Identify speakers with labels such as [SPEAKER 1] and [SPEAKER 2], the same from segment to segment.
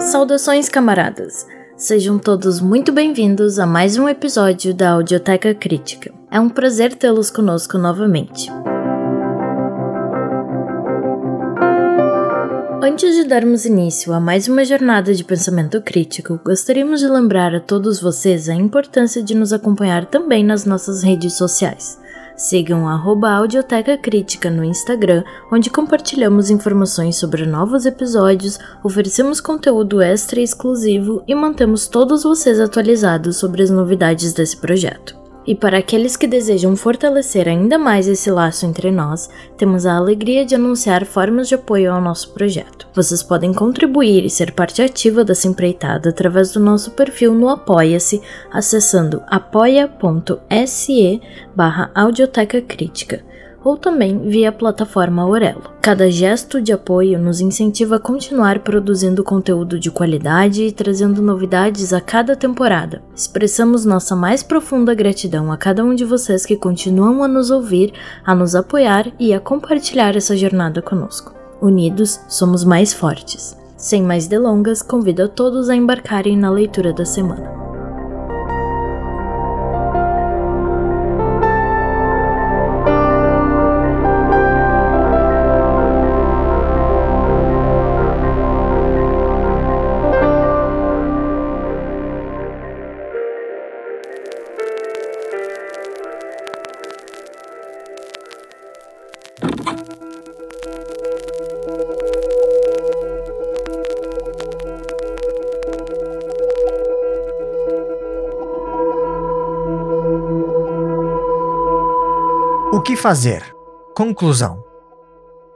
[SPEAKER 1] Saudações, camaradas! Sejam todos muito bem-vindos a mais um episódio da Audioteca Crítica. É um prazer tê-los conosco novamente. Antes de darmos início a mais uma jornada de pensamento crítico, gostaríamos de lembrar a todos vocês a importância de nos acompanhar também nas nossas redes sociais. Sigam a Audioteca Crítica no Instagram, onde compartilhamos informações sobre novos episódios, oferecemos conteúdo extra e exclusivo e mantemos todos vocês atualizados sobre as novidades desse projeto. E para aqueles que desejam fortalecer ainda mais esse laço entre nós, temos a alegria de anunciar formas de apoio ao nosso projeto. Vocês podem contribuir e ser parte ativa dessa empreitada através do nosso perfil no Apoia-se, acessando apoia.se barra Audioteca Crítica ou também via a plataforma Aurelo. Cada gesto de apoio nos incentiva a continuar produzindo conteúdo de qualidade e trazendo novidades a cada temporada. Expressamos nossa mais profunda gratidão a cada um de vocês que continuam a nos ouvir, a nos apoiar e a compartilhar essa jornada conosco. Unidos, somos mais fortes. Sem mais delongas, convido a todos a embarcarem na leitura da semana.
[SPEAKER 2] Que fazer? Conclusão.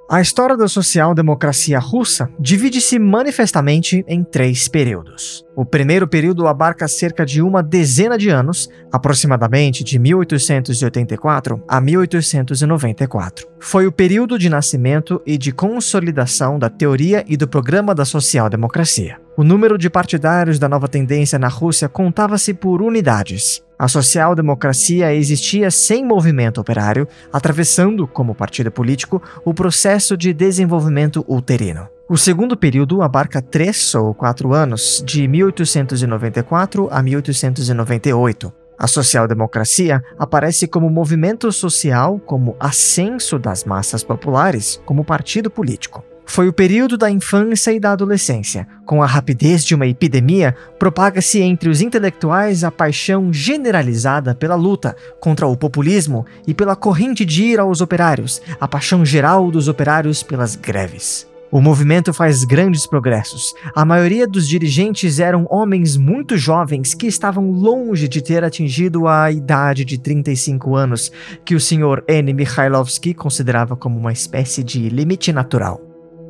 [SPEAKER 2] A história da social-democracia russa divide-se manifestamente em três períodos. O primeiro período abarca cerca de uma dezena de anos, aproximadamente de 1884 a 1894. Foi o período de nascimento e de consolidação da teoria e do programa da social-democracia. O número de partidários da nova tendência na Rússia contava-se por unidades. A social-democracia existia sem movimento operário, atravessando, como partido político, o processo de desenvolvimento uterino. O segundo período abarca três ou quatro anos, de 1894 a 1898. A social-democracia aparece como movimento social, como ascenso das massas populares, como partido político. Foi o período da infância e da adolescência. Com a rapidez de uma epidemia, propaga-se entre os intelectuais a paixão generalizada pela luta contra o populismo e pela corrente de ir aos operários, a paixão geral dos operários pelas greves. O movimento faz grandes progressos. A maioria dos dirigentes eram homens muito jovens que estavam longe de ter atingido a idade de 35 anos, que o Sr. N. Mikhailovsky considerava como uma espécie de limite natural.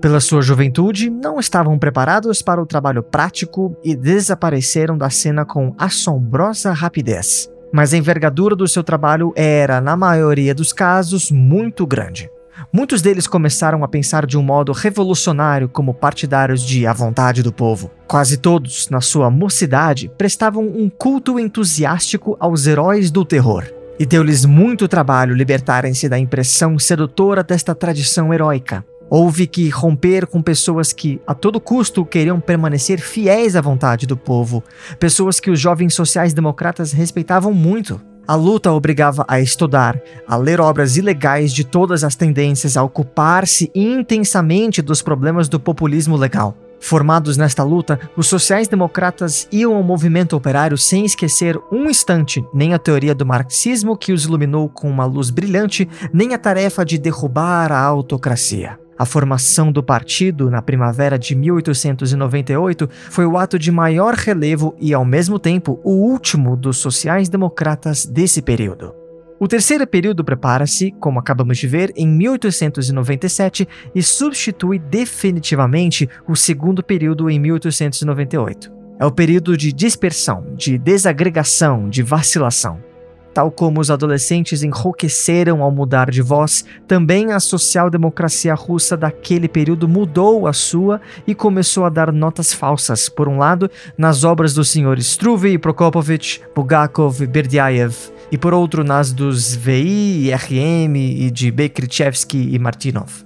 [SPEAKER 2] Pela sua juventude, não estavam preparados para o trabalho prático e desapareceram da cena com assombrosa rapidez. Mas a envergadura do seu trabalho era, na maioria dos casos, muito grande. Muitos deles começaram a pensar de um modo revolucionário como partidários de A Vontade do Povo. Quase todos, na sua mocidade, prestavam um culto entusiástico aos heróis do terror. E deu-lhes muito trabalho libertarem-se da impressão sedutora desta tradição heróica. Houve que romper com pessoas que, a todo custo, queriam permanecer fiéis à vontade do povo, pessoas que os jovens sociais-democratas respeitavam muito. A luta obrigava a estudar, a ler obras ilegais de todas as tendências, a ocupar-se intensamente dos problemas do populismo legal. Formados nesta luta, os sociais-democratas iam ao movimento operário sem esquecer um instante nem a teoria do marxismo que os iluminou com uma luz brilhante, nem a tarefa de derrubar a autocracia. A formação do partido na primavera de 1898 foi o ato de maior relevo e, ao mesmo tempo, o último dos sociais-democratas desse período. O terceiro período prepara-se, como acabamos de ver, em 1897 e substitui definitivamente o segundo período em 1898. É o período de dispersão, de desagregação, de vacilação. Tal como os adolescentes enrouqueceram ao mudar de voz, também a social-democracia russa daquele período mudou a sua e começou a dar notas falsas, por um lado, nas obras dos senhores Struve, Prokopovich, Bulgakov, Berdyaev, e por outro nas dos VI, RM e de Bekrichevsky e Martinov.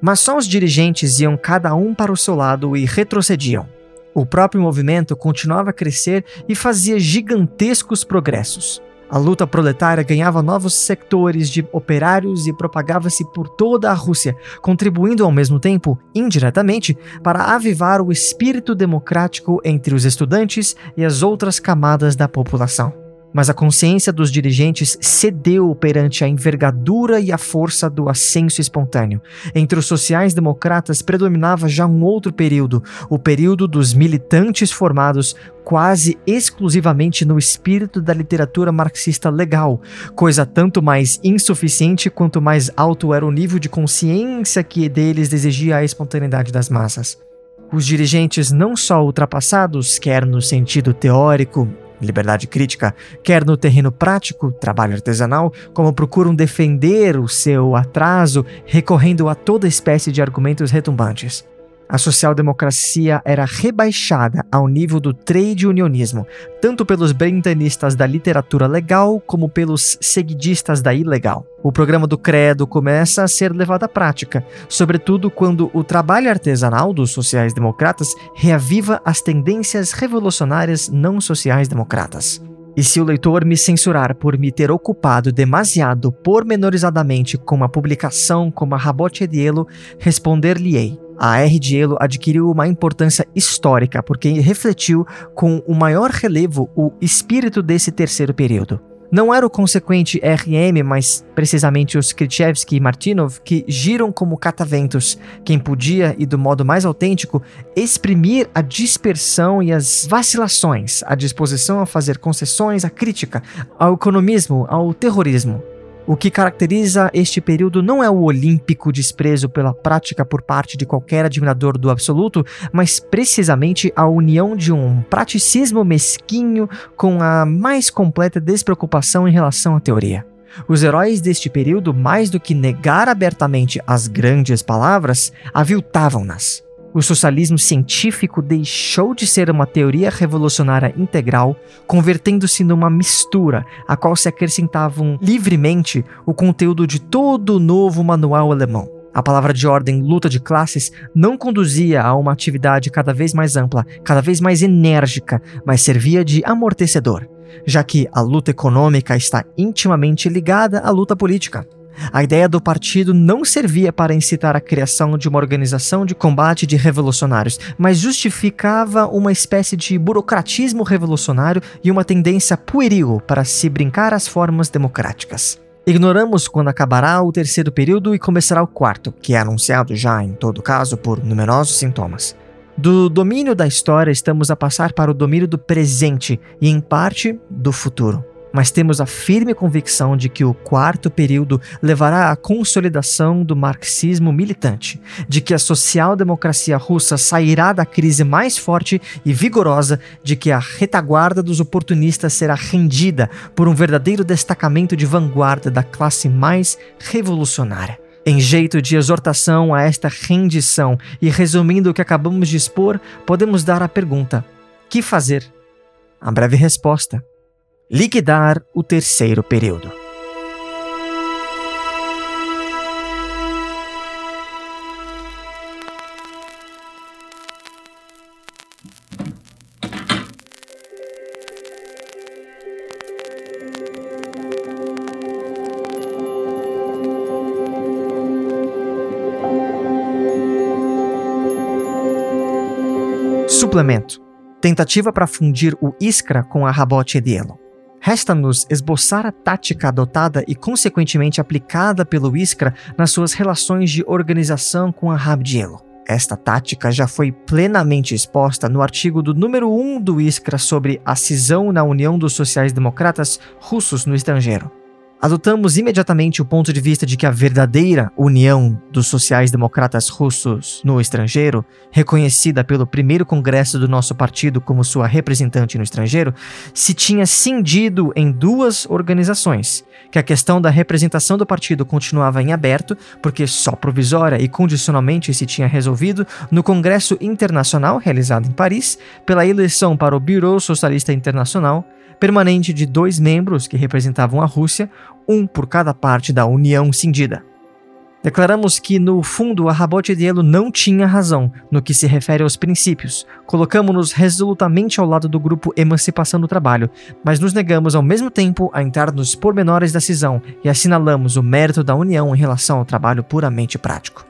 [SPEAKER 2] Mas só os dirigentes iam cada um para o seu lado e retrocediam. O próprio movimento continuava a crescer e fazia gigantescos progressos. A luta proletária ganhava novos sectores de operários e propagava-se por toda a Rússia, contribuindo ao mesmo tempo, indiretamente, para avivar o espírito democrático entre os estudantes e as outras camadas da população. Mas a consciência dos dirigentes cedeu perante a envergadura e a força do ascenso espontâneo. Entre os sociais-democratas predominava já um outro período, o período dos militantes formados quase exclusivamente no espírito da literatura marxista legal, coisa tanto mais insuficiente quanto mais alto era o nível de consciência que deles exigia a espontaneidade das massas. Os dirigentes não só ultrapassados, quer no sentido teórico, liberdade crítica, quer no terreno prático, trabalho artesanal, como procuram defender o seu atraso recorrendo a toda espécie de argumentos retumbantes. A social-democracia era rebaixada ao nível do trade unionismo, tanto pelos brentanistas da literatura legal como pelos seguidistas da ilegal. O programa do Credo começa a ser levado à prática, sobretudo quando o trabalho artesanal dos sociais-democratas reaviva as tendências revolucionárias não sociais-democratas. E se o leitor me censurar por me ter ocupado demasiado pormenorizadamente com a publicação como a Rabote Edielo, responder-lhe-ei a R de Elo adquiriu uma importância histórica porque refletiu com o maior relevo o espírito desse terceiro período. Não era o consequente RM, mas precisamente os Krzyzewski e Martinov que giram como cataventos, quem podia, e do modo mais autêntico, exprimir a dispersão e as vacilações, a disposição a fazer concessões à crítica, ao economismo, ao terrorismo. O que caracteriza este período não é o olímpico desprezo pela prática por parte de qualquer admirador do absoluto, mas precisamente a união de um praticismo mesquinho com a mais completa despreocupação em relação à teoria. Os heróis deste período, mais do que negar abertamente as grandes palavras, aviltavam-nas. O socialismo científico deixou de ser uma teoria revolucionária integral, convertendo-se numa mistura, a qual se acrescentavam livremente o conteúdo de todo o novo manual alemão. A palavra de ordem luta de classes não conduzia a uma atividade cada vez mais ampla, cada vez mais enérgica, mas servia de amortecedor, já que a luta econômica está intimamente ligada à luta política. A ideia do partido não servia para incitar a criação de uma organização de combate de revolucionários, mas justificava uma espécie de burocratismo revolucionário e uma tendência pueril para se brincar às formas democráticas. Ignoramos quando acabará o terceiro período e começará o quarto, que é anunciado já, em todo caso, por numerosos sintomas. Do domínio da história, estamos a passar para o domínio do presente e, em parte, do futuro mas temos a firme convicção de que o quarto período levará à consolidação do marxismo militante, de que a social-democracia russa sairá da crise mais forte e vigorosa, de que a retaguarda dos oportunistas será rendida por um verdadeiro destacamento de vanguarda da classe mais revolucionária. Em jeito de exortação a esta rendição e resumindo o que acabamos de expor, podemos dar a pergunta: que fazer? A breve resposta liquidar o terceiro período. Suplemento. Tentativa para fundir o Iskra com a Rabote Edielo. Resta-nos esboçar a tática adotada e consequentemente aplicada pelo Iskra nas suas relações de organização com a Rabdielo. Esta tática já foi plenamente exposta no artigo do número 1 do Iskra sobre a cisão na União dos Sociais-Democratas Russos no Estrangeiro. Adotamos imediatamente o ponto de vista de que a verdadeira união dos sociais-democratas russos no estrangeiro, reconhecida pelo primeiro congresso do nosso partido como sua representante no estrangeiro, se tinha cindido em duas organizações, que a questão da representação do partido continuava em aberto, porque só provisória e condicionalmente se tinha resolvido no Congresso Internacional realizado em Paris pela eleição para o Bureau Socialista Internacional permanente de dois membros que representavam a Rússia, um por cada parte da União cindida. Declaramos que, no fundo, a Rabot-Dielo não tinha razão no que se refere aos princípios. Colocamos-nos resolutamente ao lado do grupo Emancipação do Trabalho, mas nos negamos ao mesmo tempo a entrar nos pormenores da cisão e assinalamos o mérito da União em relação ao trabalho puramente prático.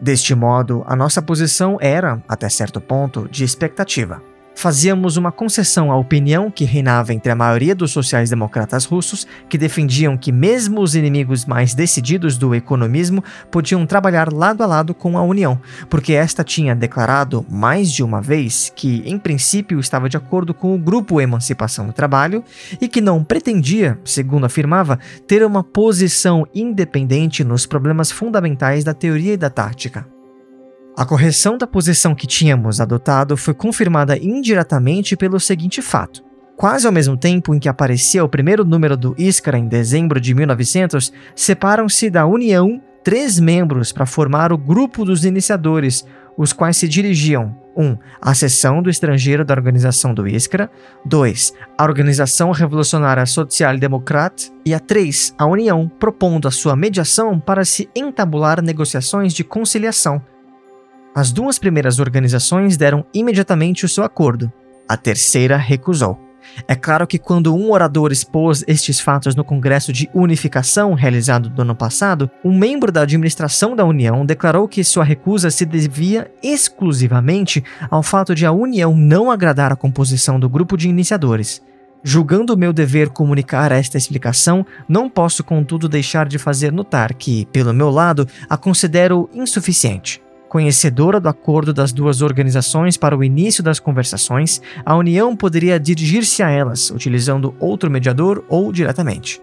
[SPEAKER 2] Deste modo, a nossa posição era, até certo ponto, de expectativa fazíamos uma concessão à opinião que reinava entre a maioria dos sociais-democratas russos, que defendiam que mesmo os inimigos mais decididos do economismo podiam trabalhar lado a lado com a União, porque esta tinha declarado mais de uma vez que, em princípio, estava de acordo com o grupo Emancipação do Trabalho e que não pretendia, segundo afirmava, ter uma posição independente nos problemas fundamentais da teoria e da tática. A correção da posição que tínhamos adotado foi confirmada indiretamente pelo seguinte fato. Quase ao mesmo tempo em que aparecia o primeiro número do Iskra em dezembro de 1900, separam-se da União três membros para formar o grupo dos iniciadores, os quais se dirigiam 1. Um, a seção do estrangeiro da organização do Iskra, 2. A Organização Revolucionária Social Democrate e a 3. A União, propondo a sua mediação para se entabular negociações de conciliação as duas primeiras organizações deram imediatamente o seu acordo. A terceira recusou. É claro que quando um orador expôs estes fatos no Congresso de Unificação realizado no ano passado, um membro da administração da União declarou que sua recusa se devia exclusivamente ao fato de a União não agradar a composição do grupo de iniciadores. Julgando meu dever comunicar esta explicação, não posso contudo deixar de fazer notar que, pelo meu lado, a considero insuficiente. Conhecedora do acordo das duas organizações para o início das conversações, a União poderia dirigir-se a elas, utilizando outro mediador ou diretamente.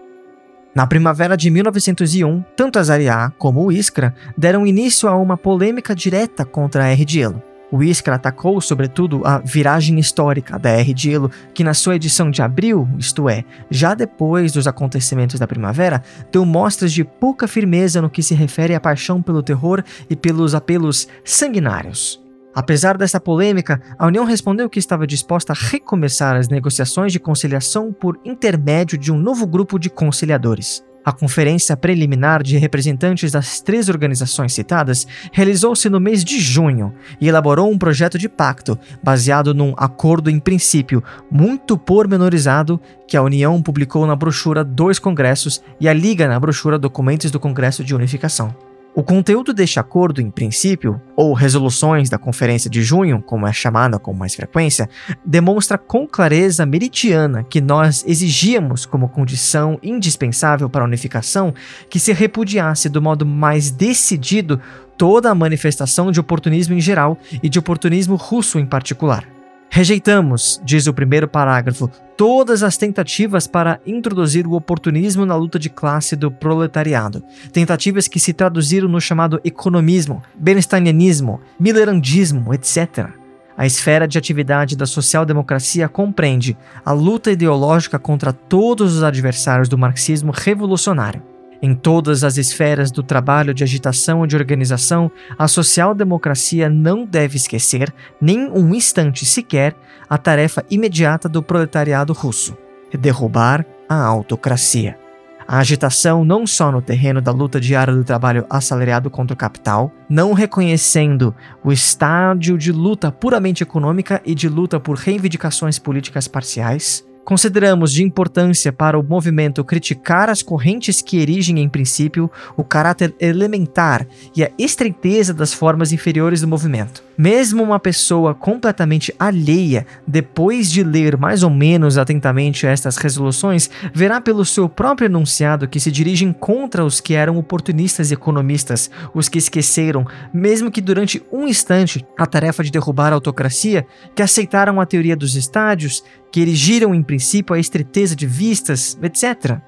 [SPEAKER 2] Na primavera de 1901, tanto a Zariá como o Iskra deram início a uma polêmica direta contra a RDL. O Iskra atacou, sobretudo, a viragem histórica da R. Dielo, que na sua edição de abril, isto é, já depois dos acontecimentos da primavera, deu mostras de pouca firmeza no que se refere à paixão pelo terror e pelos apelos sanguinários. Apesar dessa polêmica, a União respondeu que estava disposta a recomeçar as negociações de conciliação por intermédio de um novo grupo de conciliadores. A conferência preliminar de representantes das três organizações citadas realizou-se no mês de junho e elaborou um projeto de pacto baseado num acordo em princípio muito pormenorizado que a União publicou na brochura Dois Congressos e a Liga na brochura Documentos do Congresso de Unificação. O conteúdo deste acordo, em princípio, ou resoluções da Conferência de Junho, como é chamada com mais frequência, demonstra com clareza meridiana que nós exigíamos como condição indispensável para a unificação que se repudiasse do modo mais decidido toda a manifestação de oportunismo em geral e de oportunismo russo em particular. Rejeitamos, diz o primeiro parágrafo, todas as tentativas para introduzir o oportunismo na luta de classe do proletariado. Tentativas que se traduziram no chamado economismo, benestanianismo, millerandismo, etc. A esfera de atividade da social-democracia compreende a luta ideológica contra todos os adversários do marxismo revolucionário em todas as esferas do trabalho de agitação e de organização, a social-democracia não deve esquecer, nem um instante sequer, a tarefa imediata do proletariado russo: derrubar a autocracia. A agitação não só no terreno da luta diária do trabalho assalariado contra o capital, não reconhecendo o estádio de luta puramente econômica e de luta por reivindicações políticas parciais, Consideramos de importância para o movimento criticar as correntes que erigem, em princípio, o caráter elementar e a estreiteza das formas inferiores do movimento. Mesmo uma pessoa completamente alheia, depois de ler mais ou menos atentamente estas resoluções, verá pelo seu próprio enunciado que se dirigem contra os que eram oportunistas e economistas, os que esqueceram, mesmo que durante um instante, a tarefa de derrubar a autocracia, que aceitaram a teoria dos estádios, que erigiram em princípio a estreiteza de vistas, etc.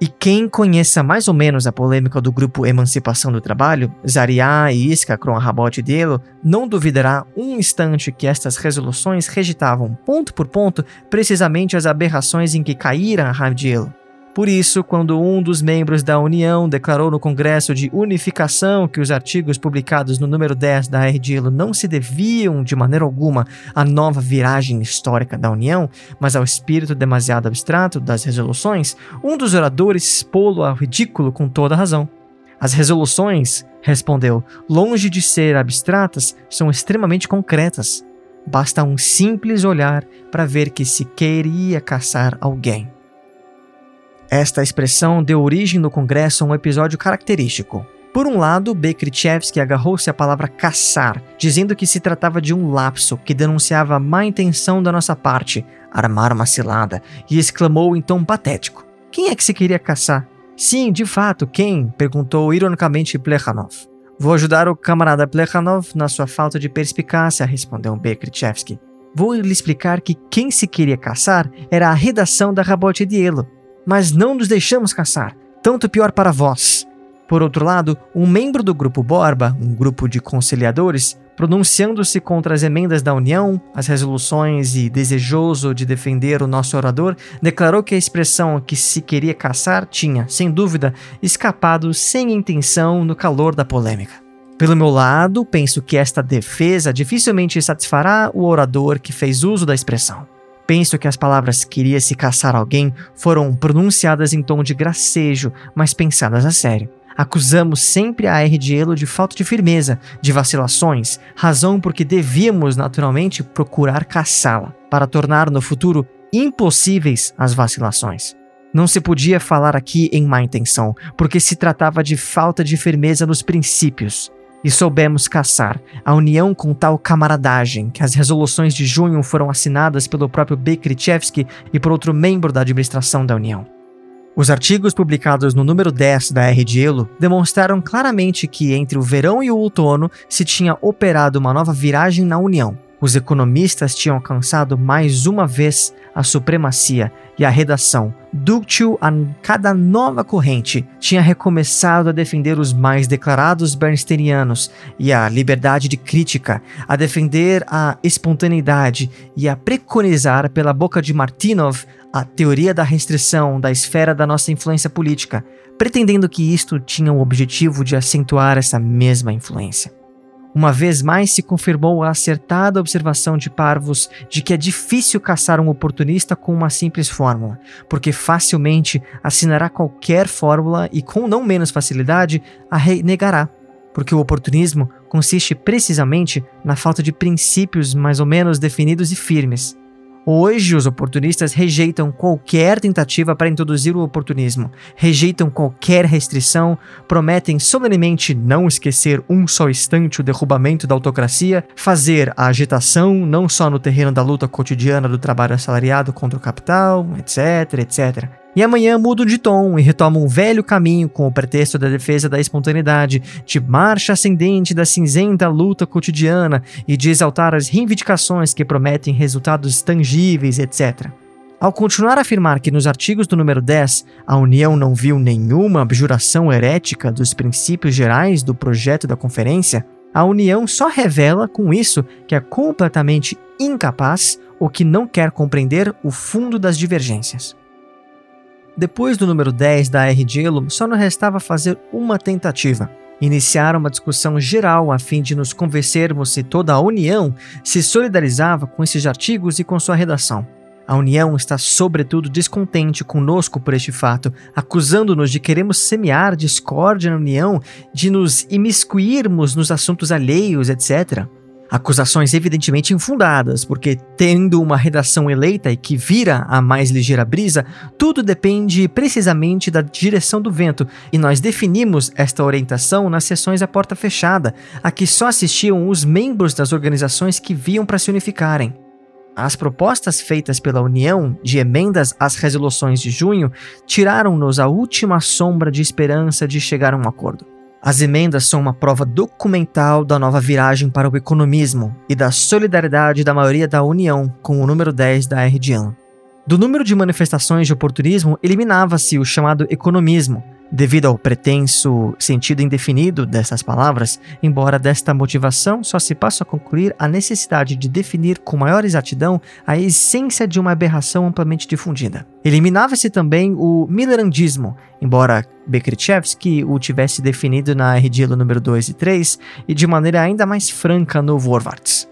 [SPEAKER 2] E quem conheça mais ou menos a polêmica do grupo Emancipação do Trabalho, Zariá e Isca com a Rabote Dielo, não duvidará um instante que estas resoluções rejeitavam ponto por ponto precisamente as aberrações em que caíra Rabdielo. Por isso, quando um dos membros da União declarou no Congresso de Unificação que os artigos publicados no número 10 da RDILO não se deviam de maneira alguma à nova viragem histórica da União, mas ao espírito demasiado abstrato das resoluções, um dos oradores expô-lo ao ridículo com toda razão. As resoluções, respondeu, longe de ser abstratas, são extremamente concretas. Basta um simples olhar para ver que se queria caçar alguém. Esta expressão deu origem no Congresso a um episódio característico. Por um lado, Bekrichevsky agarrou-se à palavra caçar, dizendo que se tratava de um lapso que denunciava a má intenção da nossa parte, armar uma cilada, e exclamou em tom patético: Quem é que se queria caçar? Sim, de fato, quem? perguntou ironicamente Plekhanov. Vou ajudar o camarada Plekhanov na sua falta de perspicácia, respondeu Bekrichevsky. Vou lhe explicar que quem se queria caçar era a redação da Rabote Dielo, mas não nos deixamos caçar, tanto pior para vós. Por outro lado, um membro do grupo Borba, um grupo de conciliadores, pronunciando-se contra as emendas da União, as resoluções e desejoso de defender o nosso orador, declarou que a expressão que se queria caçar tinha, sem dúvida, escapado sem intenção no calor da polêmica. Pelo meu lado, penso que esta defesa dificilmente satisfará o orador que fez uso da expressão. Penso que as palavras queria se caçar alguém foram pronunciadas em tom de gracejo, mas pensadas a sério. Acusamos sempre a RDelo de falta de firmeza, de vacilações, razão porque devíamos naturalmente procurar caçá-la, para tornar no futuro impossíveis as vacilações. Não se podia falar aqui em má intenção, porque se tratava de falta de firmeza nos princípios e soubemos caçar a união com tal camaradagem que as resoluções de junho foram assinadas pelo próprio Bekrichevsky e por outro membro da administração da União. Os artigos publicados no número 10 da R de Elo demonstraram claramente que entre o verão e o outono se tinha operado uma nova viragem na União, os economistas tinham alcançado mais uma vez a supremacia e a redação, dúctil a cada nova corrente, tinha recomeçado a defender os mais declarados bernsteinianos e a liberdade de crítica, a defender a espontaneidade e a preconizar pela boca de Martinov a teoria da restrição da esfera da nossa influência política, pretendendo que isto tinha o objetivo de acentuar essa mesma influência. Uma vez mais se confirmou a acertada observação de Parvos de que é difícil caçar um oportunista com uma simples fórmula, porque facilmente assinará qualquer fórmula e, com não menos facilidade, a renegará, porque o oportunismo consiste precisamente na falta de princípios mais ou menos definidos e firmes. Hoje, os oportunistas rejeitam qualquer tentativa para introduzir o oportunismo, rejeitam qualquer restrição, prometem solenemente não esquecer um só instante o derrubamento da autocracia, fazer a agitação não só no terreno da luta cotidiana do trabalho assalariado contra o capital, etc, etc. E amanhã mudam de tom e retomam um velho caminho com o pretexto da defesa da espontaneidade, de marcha ascendente da cinzenta luta cotidiana e de exaltar as reivindicações que prometem resultados tangíveis, etc. Ao continuar a afirmar que nos artigos do número 10 a União não viu nenhuma abjuração herética dos princípios gerais do projeto da conferência, a União só revela com isso que é completamente incapaz ou que não quer compreender o fundo das divergências. Depois do número 10 da R. Gelo, só nos restava fazer uma tentativa. Iniciar uma discussão geral a fim de nos convencermos se toda a União se solidarizava com esses artigos e com sua redação. A União está, sobretudo, descontente conosco por este fato, acusando-nos de queremos semear discórdia na União, de nos imiscuirmos nos assuntos alheios, etc. Acusações evidentemente infundadas, porque tendo uma redação eleita e que vira a mais ligeira brisa, tudo depende precisamente da direção do vento, e nós definimos esta orientação nas sessões à porta fechada, a que só assistiam os membros das organizações que viam para se unificarem. As propostas feitas pela União de emendas às resoluções de junho tiraram-nos a última sombra de esperança de chegar a um acordo. As emendas são uma prova documental da nova viragem para o economismo e da solidariedade da maioria da União com o número 10 da R de ano. Do número de manifestações de oportunismo, eliminava-se o chamado economismo, devido ao pretenso sentido indefinido dessas palavras, embora desta motivação só se possa concluir a necessidade de definir com maior exatidão a essência de uma aberração amplamente difundida. Eliminava-se também o millerandismo, embora Bekritchevsky o tivesse definido na Redilo número 2 e 3 e de maneira ainda mais franca no Vorwärts.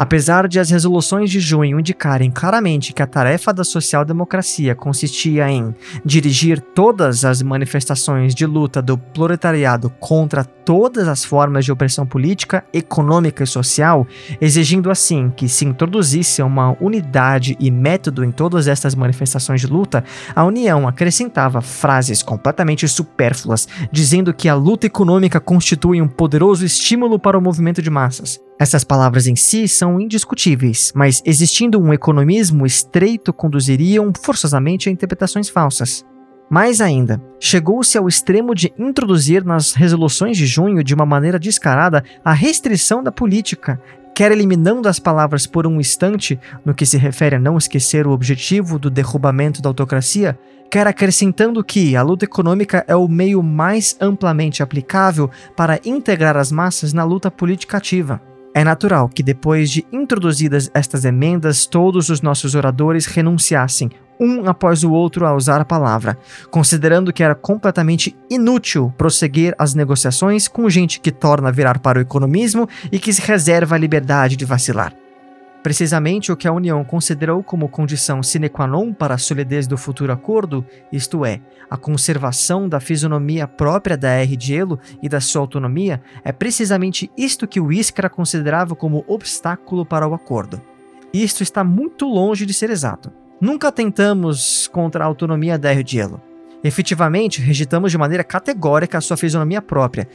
[SPEAKER 2] Apesar de as resoluções de junho indicarem claramente que a tarefa da social-democracia consistia em dirigir todas as manifestações de luta do proletariado contra todas as formas de opressão política, econômica e social, exigindo assim que se introduzisse uma unidade e método em todas estas manifestações de luta, a União acrescentava frases completamente supérfluas, dizendo que a luta econômica constitui um poderoso estímulo para o movimento de massas. Essas palavras em si são indiscutíveis, mas existindo um economismo estreito conduziriam forçosamente a interpretações falsas. Mais ainda, chegou-se ao extremo de introduzir nas resoluções de junho de uma maneira descarada a restrição da política, quer eliminando as palavras por um instante no que se refere a não esquecer o objetivo do derrubamento da autocracia, quer acrescentando que a luta econômica é o meio mais amplamente aplicável para integrar as massas na luta política ativa. É natural que depois de introduzidas estas emendas, todos os nossos oradores renunciassem, um após o outro, a usar a palavra, considerando que era completamente inútil prosseguir as negociações com gente que torna virar para o economismo e que se reserva a liberdade de vacilar. Precisamente o que a União considerou como condição sine qua non para a solidez do futuro acordo, isto é, a conservação da fisionomia própria da R de Elo e da sua autonomia, é precisamente isto que o Iskra considerava como obstáculo para o acordo. Isto está muito longe de ser exato. Nunca tentamos contra a autonomia da R de Elo. Efetivamente, rejeitamos de maneira categórica a sua fisionomia própria,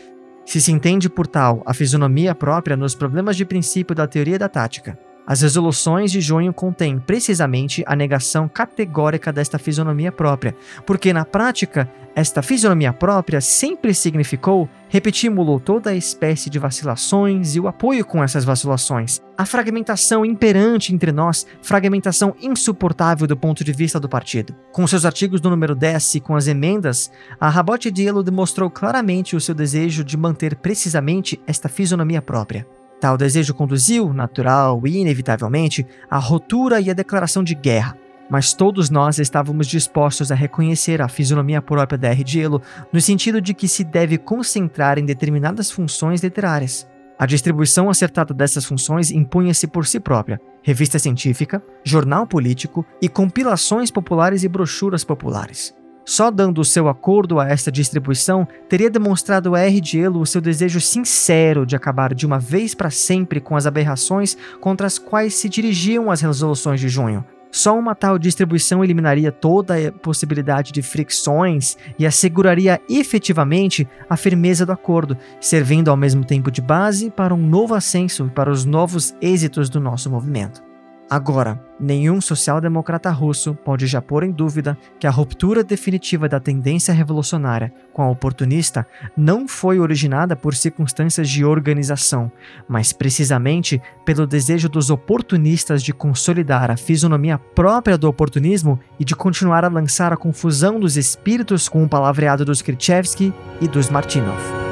[SPEAKER 2] se se entende por tal a fisionomia própria nos problemas de princípio da teoria da tática. As resoluções de junho contêm precisamente a negação categórica desta fisionomia própria, porque na prática, esta fisionomia própria sempre significou, repetimos toda a espécie de vacilações e o apoio com essas vacilações. A fragmentação imperante entre nós, fragmentação insuportável do ponto de vista do partido. Com seus artigos do número 10 e com as emendas, a Rabote Dielo demonstrou claramente o seu desejo de manter precisamente esta fisionomia própria. Tal desejo conduziu, natural e inevitavelmente, à ruptura e à declaração de guerra, mas todos nós estávamos dispostos a reconhecer a fisionomia própria da Elo no sentido de que se deve concentrar em determinadas funções literárias. A distribuição acertada dessas funções impunha-se por si própria: revista científica, jornal político e compilações populares e brochuras populares. Só dando o seu acordo a esta distribuição teria demonstrado a R. Dielo o seu desejo sincero de acabar de uma vez para sempre com as aberrações contra as quais se dirigiam as resoluções de junho. Só uma tal distribuição eliminaria toda a possibilidade de fricções e asseguraria efetivamente a firmeza do acordo, servindo ao mesmo tempo de base para um novo ascenso e para os novos êxitos do nosso movimento. Agora, nenhum social-democrata russo pode já pôr em dúvida que a ruptura definitiva da tendência revolucionária com a oportunista não foi originada por circunstâncias de organização, mas precisamente pelo desejo dos oportunistas de consolidar a fisionomia própria do oportunismo e de continuar a lançar a confusão dos espíritos com o palavreado dos Krzyzewski e dos Martinov.